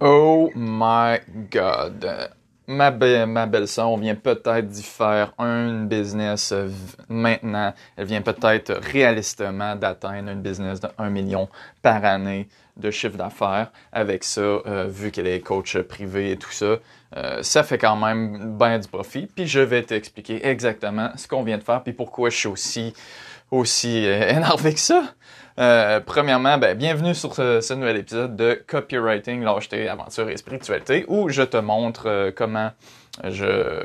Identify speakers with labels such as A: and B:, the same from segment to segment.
A: Oh my god. Ma, be- ma belle-sœur, on vient peut-être d'y faire un business euh, maintenant. Elle vient peut-être réalistement d'atteindre un business de 1 million par année de chiffre d'affaires. Avec ça, euh, vu qu'elle est coach privé et tout ça, euh, ça fait quand même bien du profit. Puis je vais t'expliquer exactement ce qu'on vient de faire puis pourquoi je suis aussi, aussi énervé que ça. Euh, premièrement, ben, bienvenue sur ce, nouvel épisode de Copywriting, lâcheté, aventure et spiritualité, où je te montre euh, comment je,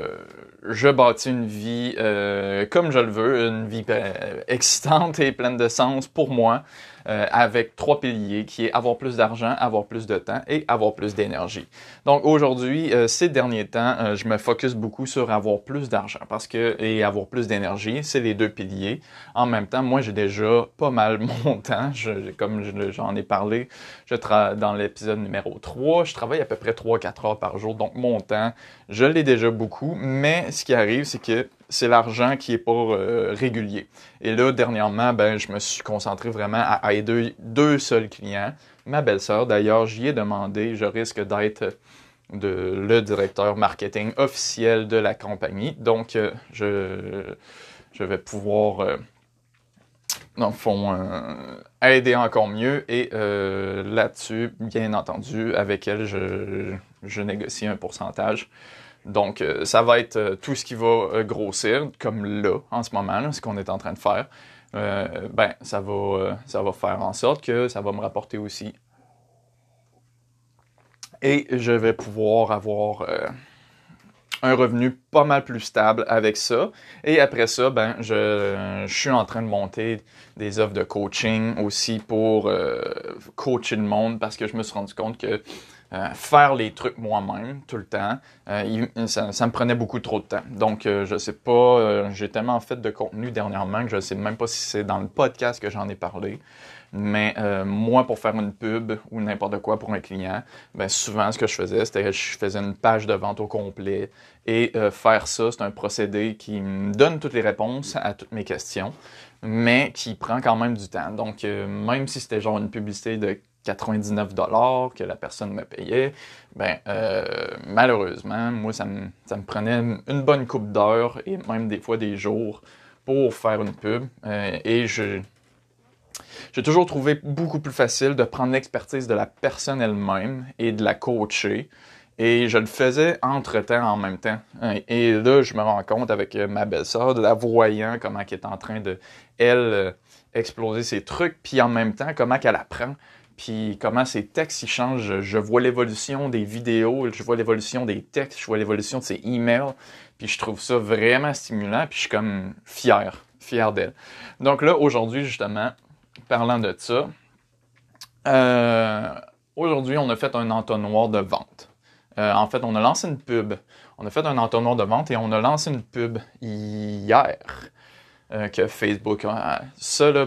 A: je bâtis une vie euh, comme je le veux, une vie euh, excitante et pleine de sens pour moi, euh, avec trois piliers qui est avoir plus d'argent, avoir plus de temps et avoir plus d'énergie. Donc aujourd'hui, euh, ces derniers temps, euh, je me focus beaucoup sur avoir plus d'argent parce que et avoir plus d'énergie, c'est les deux piliers. En même temps, moi j'ai déjà pas mal mon temps, je, comme je- j'en ai parlé, je dans l'épisode numéro 3, je travaille à peu près 3-4 heures par jour, donc mon temps, je l'ai déjà beaucoup, mais ce qui arrive, c'est que c'est l'argent qui est pas euh, régulier. Et là, dernièrement, ben, je me suis concentré vraiment à aider deux seuls clients. Ma belle-sœur, d'ailleurs, j'y ai demandé, je risque d'être de, le directeur marketing officiel de la compagnie. Donc, euh, je, vais pouvoir, euh, dans le fond, euh, aider encore mieux. Et euh, là-dessus, bien entendu, avec elle, je négocie un pourcentage. Donc, euh, ça va être euh, tout ce qui va euh, grossir, comme là, en ce moment, ce qu'on est en train de faire. Ben, ça va, ça va faire en sorte que ça va me rapporter aussi. Et je vais pouvoir avoir un revenu pas mal plus stable avec ça. Et après ça, ben, je, suis en train de monter des offres de coaching aussi pour coacher le monde parce que je me suis rendu compte que euh, faire les trucs moi-même tout le temps, euh, il- ça, me prenait beaucoup trop de temps. Donc, euh, je sais pas, euh, j'ai tellement fait de contenu dernièrement que je sais même pas si c'est dans le podcast que j'en ai parlé. Mais euh, moi, pour faire une pub ou n'importe quoi pour un client, ben souvent ce que je faisais, c'était que je faisais une page de vente au complet. Et euh, faire ça, c'est un procédé qui me donne toutes les réponses à toutes mes questions, mais qui prend quand même du temps. Donc, euh, même si c'était genre une publicité de 99 dollars que la personne me payait, ben euh, malheureusement, moi ça me, ça me prenait une bonne coupe d'heures et même des fois des jours pour faire une pub. Euh, et je j'ai toujours trouvé beaucoup plus facile de prendre l'expertise de la personne elle-même et de la coacher. Et je le faisais entre-temps en même temps. Et là, je me rends compte avec euh, ma belle-sœur, de la voyant, comment elle est en train de, elle, euh, exploser ses trucs, puis en même temps, comment qu'elle apprend, puis comment ses textes ils changent. Je, vois l'évolution des vidéos, je vois l'évolution des textes, je vois l'évolution de ses emails, puis je trouve ça vraiment stimulant, puis je suis comme fier, fier d'elle. Donc là, aujourd'hui, justement, parlant de ça, euh, aujourd'hui, on a fait un entonnoir de vente. Euh, en fait, on a lancé une pub. On a fait un entonnoir de vente et on a lancé une pub hier euh, que Facebook a. Ça, là,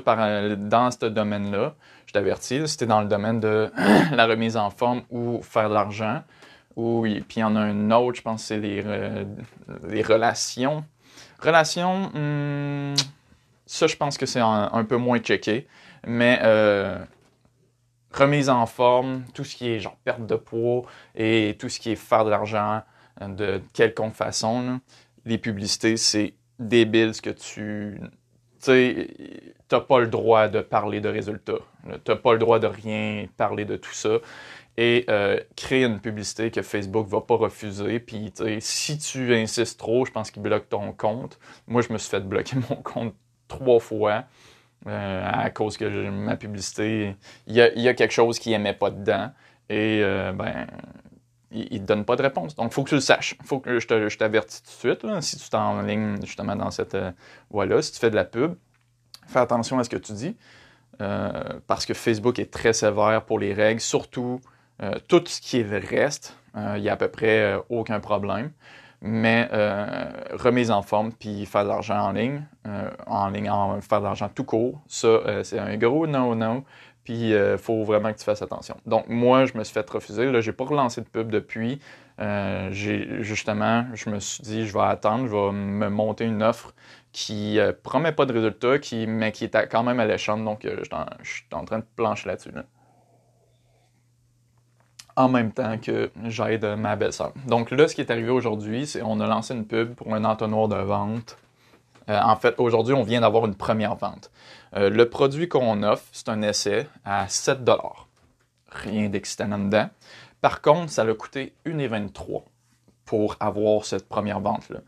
A: dans ce domaine-là, je t'avertis, c'était dans le domaine de la remise en forme ou faire de l'argent. Ou, puis il y en a un autre, je pense que c'est les, les relations. Relations, hmm, ça, je pense que c'est un, peu moins checké. Mais euh, remise en forme, tout ce qui est genre perte de poids et tout ce qui est faire de l'argent euh, de quelconque façon, les publicités, c'est débile ce que tu. Tu t'as pas le droit de parler de résultats. là. T'as pas le droit de rien parler de tout ça. Et euh, créer une publicité que Facebook va pas refuser. Puis, tu si tu insistes trop, je pense qu'il bloque ton compte. Moi, je me suis fait bloquer mon compte trois fois. euh, à cause que ma publicité, il y a, quelque chose qu'il aimait pas dedans. Et euh, ben, il, il te donne pas de réponse. Donc, il faut que tu le saches. Il faut que je t'avertis tout de suite. si tu t'enlignes justement dans cette euh, voie-là, si tu fais de la pub, fais attention à ce que tu dis. euh, parce que Facebook est très sévère pour les règles, surtout euh, tout ce qui reste, il y a à peu près aucun problème. Mais remise en forme puis faire de l'argent en ligne, en ligne, en, faire de l'argent tout court, ça, c'est un gros no-no. Puis il euh, faut vraiment que tu fasses attention. Donc moi, je me suis fait refuser. Là, j'ai pas relancé de pub depuis. Euh, justement, je me suis dit, je vais attendre, je vais me monter une offre qui euh, promet pas de résultat, mais qui est quand même alléchante. Donc euh, je suis en- train de plancher là-dessus. là. en même temps que j'aide ma belle-sœur. Donc là, ce qui est arrivé aujourd'hui, c'est qu'on a lancé une pub pour un entonnoir de vente. Euh, en fait, aujourd'hui, on vient d'avoir une première vente. Euh, le produit qu'on offre, c'est un essai à 7 Rien d'excitant dedans. Par contre, ça a coûté 1,23 pour avoir cette première vente-là.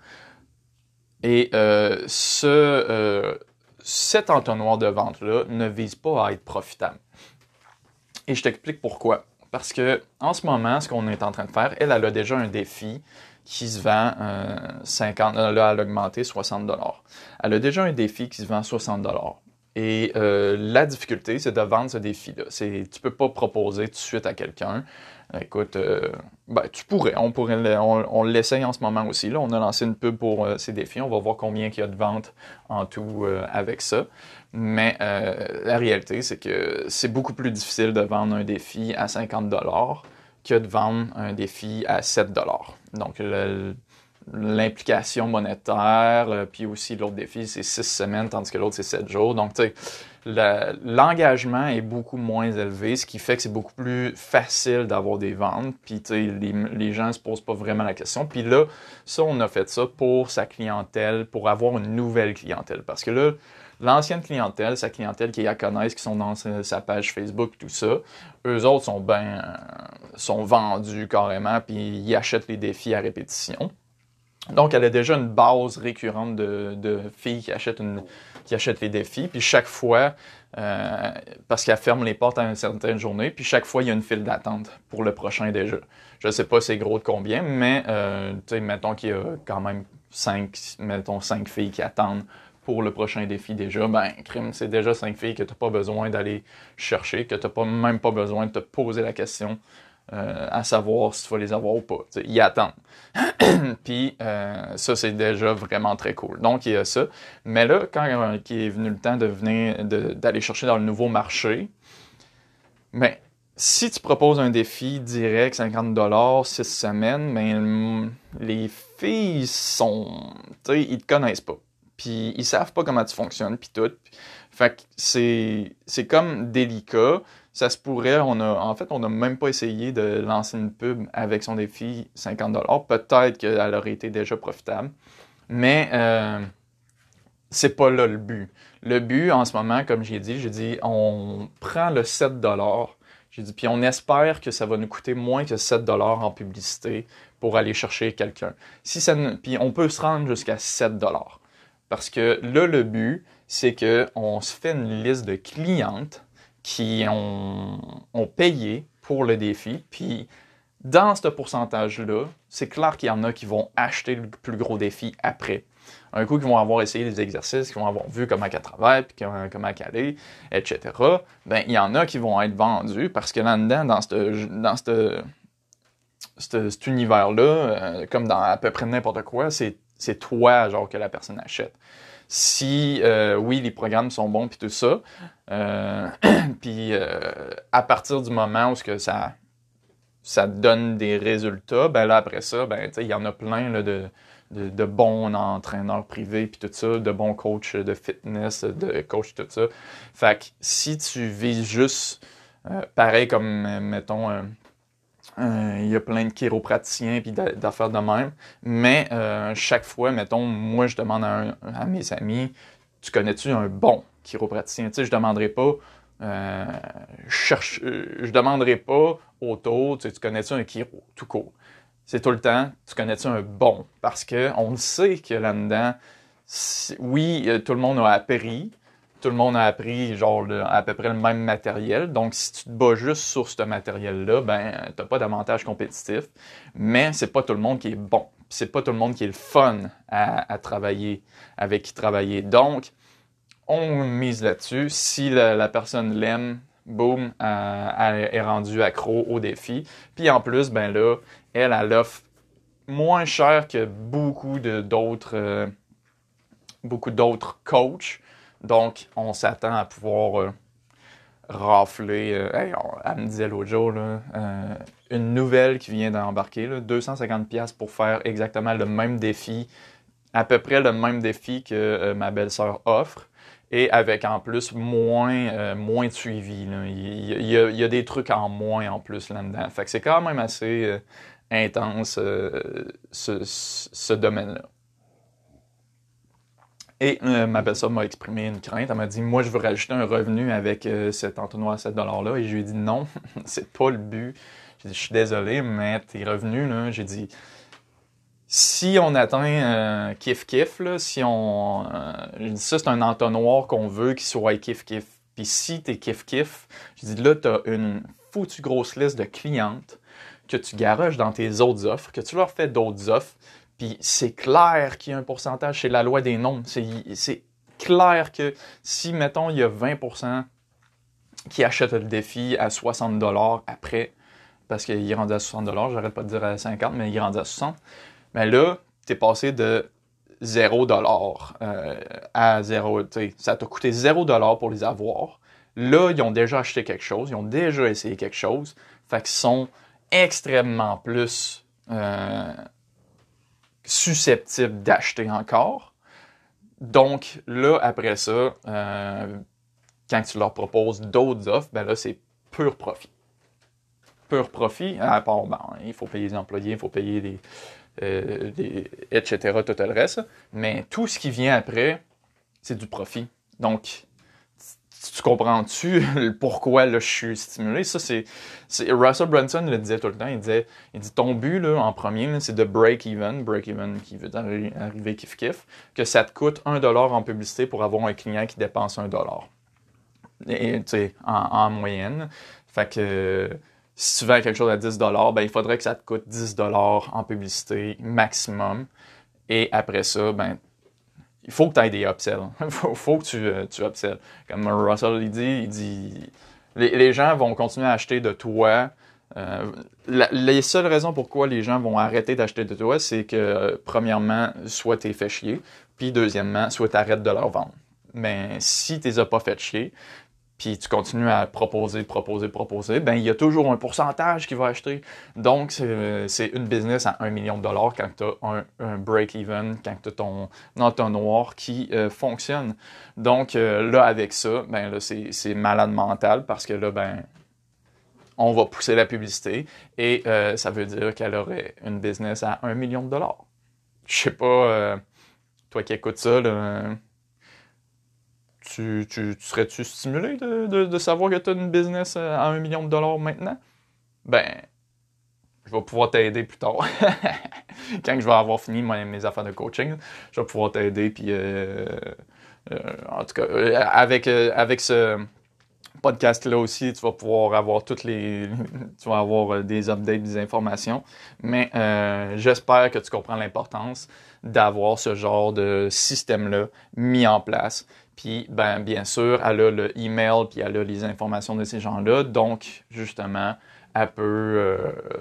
A: Et euh, ce, cet entonnoir de vente-là ne vise pas à être profitable. Et je t'explique pourquoi. Parce que en ce moment, ce qu'on est en train de faire, elle, elle a déjà un défi qui se vend 50, euh, là, elle a augmenté 60 dollars. Elle a déjà un défi qui se vend 60 dollars. Et euh, la difficulté, c'est de vendre ce défi-là. Tu ne peux pas proposer tout de suite à quelqu'un. Écoute, euh, ben, tu pourrais, on pourrait, on, l'essaye en ce moment aussi. Là, on a lancé une pub pour ces défis. On va voir combien il y a de ventes en tout avec ça. Mais la réalité, c'est que c'est beaucoup plus difficile de vendre un défi à 50 dollars que de vendre un défi à 7 dollars. Donc, l'implication monétaire, euh, puis aussi l'autre défi, c'est 6 semaines, tandis que l'autre, c'est 7 jours. Donc, tu l'engagement est beaucoup moins élevé, ce qui fait que c'est beaucoup plus facile d'avoir des ventes. Puis, tu sais, les, les, gens ne se posent pas vraiment la question. Puis là, ça, on a fait ça pour sa clientèle, pour avoir une nouvelle clientèle. Parce que là, l'ancienne clientèle, sa clientèle qui la connaissent, qui sont dans sa page Facebook, tout ça, eux autres sont ben, sont vendus carrément, puis ils achètent les défis à répétition. Donc, elle a déjà une base récurrente de, filles qui achètent, une, qui achètent les défis. Puis chaque fois, euh, parce qu'elle ferme les portes à une certaine journée, puis chaque fois, il y a une file d'attente pour le prochain déjà. Je ne sais pas c'est gros de combien, mais euh, mettons qu'il y a quand même mettons cinq filles qui attendent pour le prochain défi déjà, ben, crime, c'est déjà cinq filles que tu n'as pas besoin d'aller chercher, que tu n'as pas, même pas besoin de te poser la question euh, à savoir si tu vas les avoir ou pas. ils attendent. Puis euh, ça, c'est déjà vraiment très cool. Donc, il y a ça. Mais là, quand euh, il est venu le temps de venir, d'aller chercher dans le nouveau marché, mais ben, si tu proposes un défi direct, 50 6 semaines, ben, les filles sont, ils te connaissent pas puis ils savent pas comment tu fonctionnes, puis tout. Fait que c'est, c'est comme délicat. Ça se pourrait, on a, en fait, on n'a même pas essayé de lancer une pub avec son défi 50$. Peut-être qu'elle aurait été déjà profitable. Mais euh, c'est pas là le but. Le but, en ce moment, comme j'ai dit, j'ai dit, on prend le 7$. J'ai dit, puis on espère que ça va nous coûter moins que 7$ en publicité pour aller chercher quelqu'un. Si ça, puis on peut se rendre jusqu'à 7$. Parce que là, le but, c'est qu'on se fait une liste de clientes qui ont, payé pour le défi. Puis, dans ce pourcentage-là, c'est clair qu'il y en a qui vont acheter le plus gros défi après. Un coup, qui vont avoir essayé des exercices, qui vont avoir vu comment elle travaille, puis comment elle est, etc. Ben, il y en a qui vont être vendus parce que là-dedans, dans, dans cet univers-là, euh, comme dans à peu près n'importe quoi, c'est c'est toi, genre, que la personne achète. Si, euh, oui, les programmes sont bons, puis tout ça, euh, puis euh, à partir du moment où que ça, ça donne des résultats, ben là, après ça, ben, il y en a plein de, de, bons entraîneurs privés, puis tout ça, de bons coachs de fitness, de coachs, tout ça. Fait que si tu vises juste, pareil comme, mettons, il y a plein de chiropraticiens puis d'affaires de même. Mais euh, chaque fois, mettons, moi, je demande à, mes amis, tu connais-tu un bon chiropraticien? Tu sais, je demanderai pas, euh, cherche, je demanderai pas autour, tu, tu connais-tu un chiro, tout court. C'est tout le temps, tu connais-tu un bon? Parce qu'on sait que là-dedans, oui, tout le monde a appris, tout le monde a appris genre à peu près le même matériel. Donc, si tu te bats juste sur ce matériel-là, ben, t'as pas d'avantage compétitif. Mais c'est pas tout le monde qui est bon. C'est pas tout le monde qui est le fun à, travailler, avec qui travailler. Donc, on mise là-dessus. Si la, personne l'aime, boum, elle, est rendue accro au défi. Puis en plus, ben là, elle, elle offre moins cher que beaucoup d'autres euh, beaucoup d'autres coachs donc, on s'attend à pouvoir euh, rafler. Euh, elle me disait l'autre jour, euh, une nouvelle qui vient d'embarquer, 250$ pour faire exactement le même défi, à peu près le même défi que ma belle-sœur offre. et avec en plus moins, moins de suivi. Il, y a, des trucs en moins en plus là-dedans. Fait c'est quand même assez intense ce, domaine-là. Et ma belle-sœur m'a exprimé une crainte. Elle m'a dit Moi, je veux rajouter un revenu avec cet entonnoir à 7 $-là. Et je lui ai dit Non, c'est pas le but. J'ai dit Je suis désolé, mais tes revenus, là, j'ai dit si on atteint euh, kiff kiff, là, si on. Euh, ça, c'est un entonnoir qu'on veut qu'il soit kiff kiff. Puis si t'es kiff kiff, je dis là, t'as une foutue grosse liste de clientes que tu garages dans tes autres offres, que tu leur fais d'autres offres. Puis c'est clair qu'il y a un pourcentage, c'est la loi des nombres. C'est clair que si, mettons, il y a 20% qui achètent le défi à 60$ après, parce qu'il est à 60$, j'arrête pas de dire à 50$, mais il est à 60$. Mais là, tu es passé de 0 euh, à 0. Ça t'a coûté 0 pour les avoir. Là, ils ont déjà acheté quelque chose, ils ont déjà essayé quelque chose. Fait qu'ils sont extrêmement plus euh, susceptibles d'acheter encore. Donc, là, après ça, euh, quand tu leur proposes d'autres offres, ben là, c'est pur profit. Pur profit, à part, ben, il faut payer les employés, il faut payer les, euh, etc., tout le reste. Mais tout ce qui vient après, c'est du profit. Donc, tu comprends-tu pourquoi là, je suis stimulé? Ça, c'est, Russell Brunson le disait tout le temps. Il disait, il dit ton but là, en premier, c'est de break even, break even qui veut arriver kiff kiff, que ça te coûte un dollar en publicité pour avoir un client qui dépense un dollar. Et en, en, moyenne. Fait que si tu vends quelque chose à 10 ben, il faudrait que ça te coûte 10 en publicité maximum. Et après ça, ben, il faut que tu aies des upsells. Il faut, que tu, euh, tu upsells. Comme Russell il dit, il dit les, gens vont continuer à acheter de toi. Euh, les seules raisons pourquoi les gens vont arrêter d'acheter de toi, c'est que, premièrement, soit tu es fait chier, puis deuxièmement, soit tu arrêtes de leur vendre. Mais si tu les as pas fait chier, puis tu continues à proposer, proposer, proposer, ben il y a toujours un pourcentage qui va acheter. Donc, c'est une business à 1 million de dollars quand tu as un, break-even, quand tu as ton entonnoir qui euh, fonctionne. Donc, euh, là, avec ça, ben là, c'est malade mental parce que là, ben, on va pousser la publicité et euh, ça veut dire qu'elle aurait une business à 1 million de dollars. Je sais pas, toi qui écoutes ça, là, tu, serais-tu stimulé de, savoir que tu as une business à un million de dollars maintenant? Ben, je vais pouvoir t'aider plus tard. Quand je vais avoir fini mes, affaires de coaching, je vais pouvoir t'aider. Puis, euh, euh, en tout cas, euh, avec, avec ce podcast-là aussi, tu vas pouvoir avoir toutes les. tu vas avoir des updates, des informations. Mais j'espère que tu comprends l'importance d'avoir ce genre de système-là mis en place. Puis, ben, bien sûr, elle a le email, puis elle a les informations de ces gens-là. Donc, justement, elle peut euh,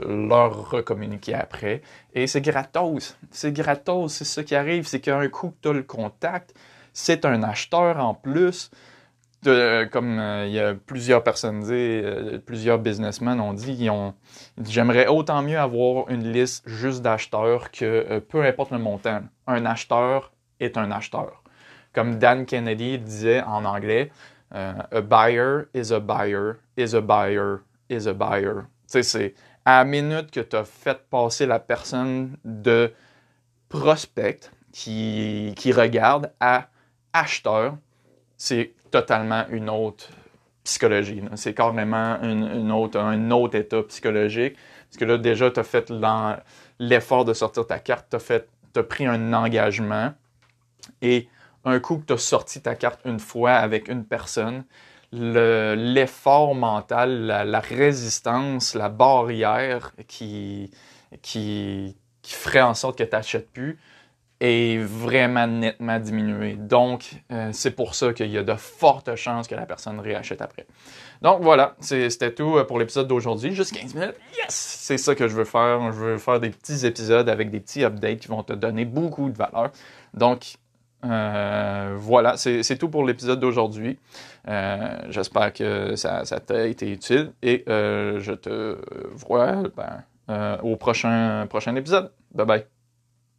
A: leur recommuniquer après. Et c'est gratos. C'est gratos. C'est ça qui arrive. C'est qu'un coup que tu as le contact, c'est un acheteur en plus. De, comme euh, il y a plusieurs personnes dit, euh, plusieurs businessmen ont dit, ont, j'aimerais autant mieux avoir une liste juste d'acheteurs que peu importe le montant. Un acheteur est un acheteur. Comme Dan Kennedy disait en anglais, euh, a buyer is a buyer, is a buyer, is a buyer. Tu sais, c'est à la minute que tu as fait passer la personne de prospect qui, qui regarde à acheteur, c'est totalement une autre psychologie. C'est carrément une, autre, un autre état psychologique. Parce que là, déjà, tu as fait l'effort de sortir ta carte, tu as, pris un engagement et un coup que tu as sorti ta carte une fois avec une personne, l'effort mental, la, résistance, la barrière qui, qui, ferait en sorte que tu n'achètes plus est vraiment nettement diminué. Donc, euh, c'est pour ça qu'il y a de fortes chances que la personne réachète après. Donc voilà, c'était tout euh, pour l'épisode d'aujourd'hui. Juste 15 minutes. Yes! C'est ça que je veux faire. Je veux faire des petits épisodes avec des petits updates qui vont te donner beaucoup de valeur. Donc, euh, voilà, c'est tout pour l'épisode d'aujourd'hui. Euh, j'espère que ça, t'a été utile et euh, je te vois ben, au prochain, prochain épisode. Bye bye.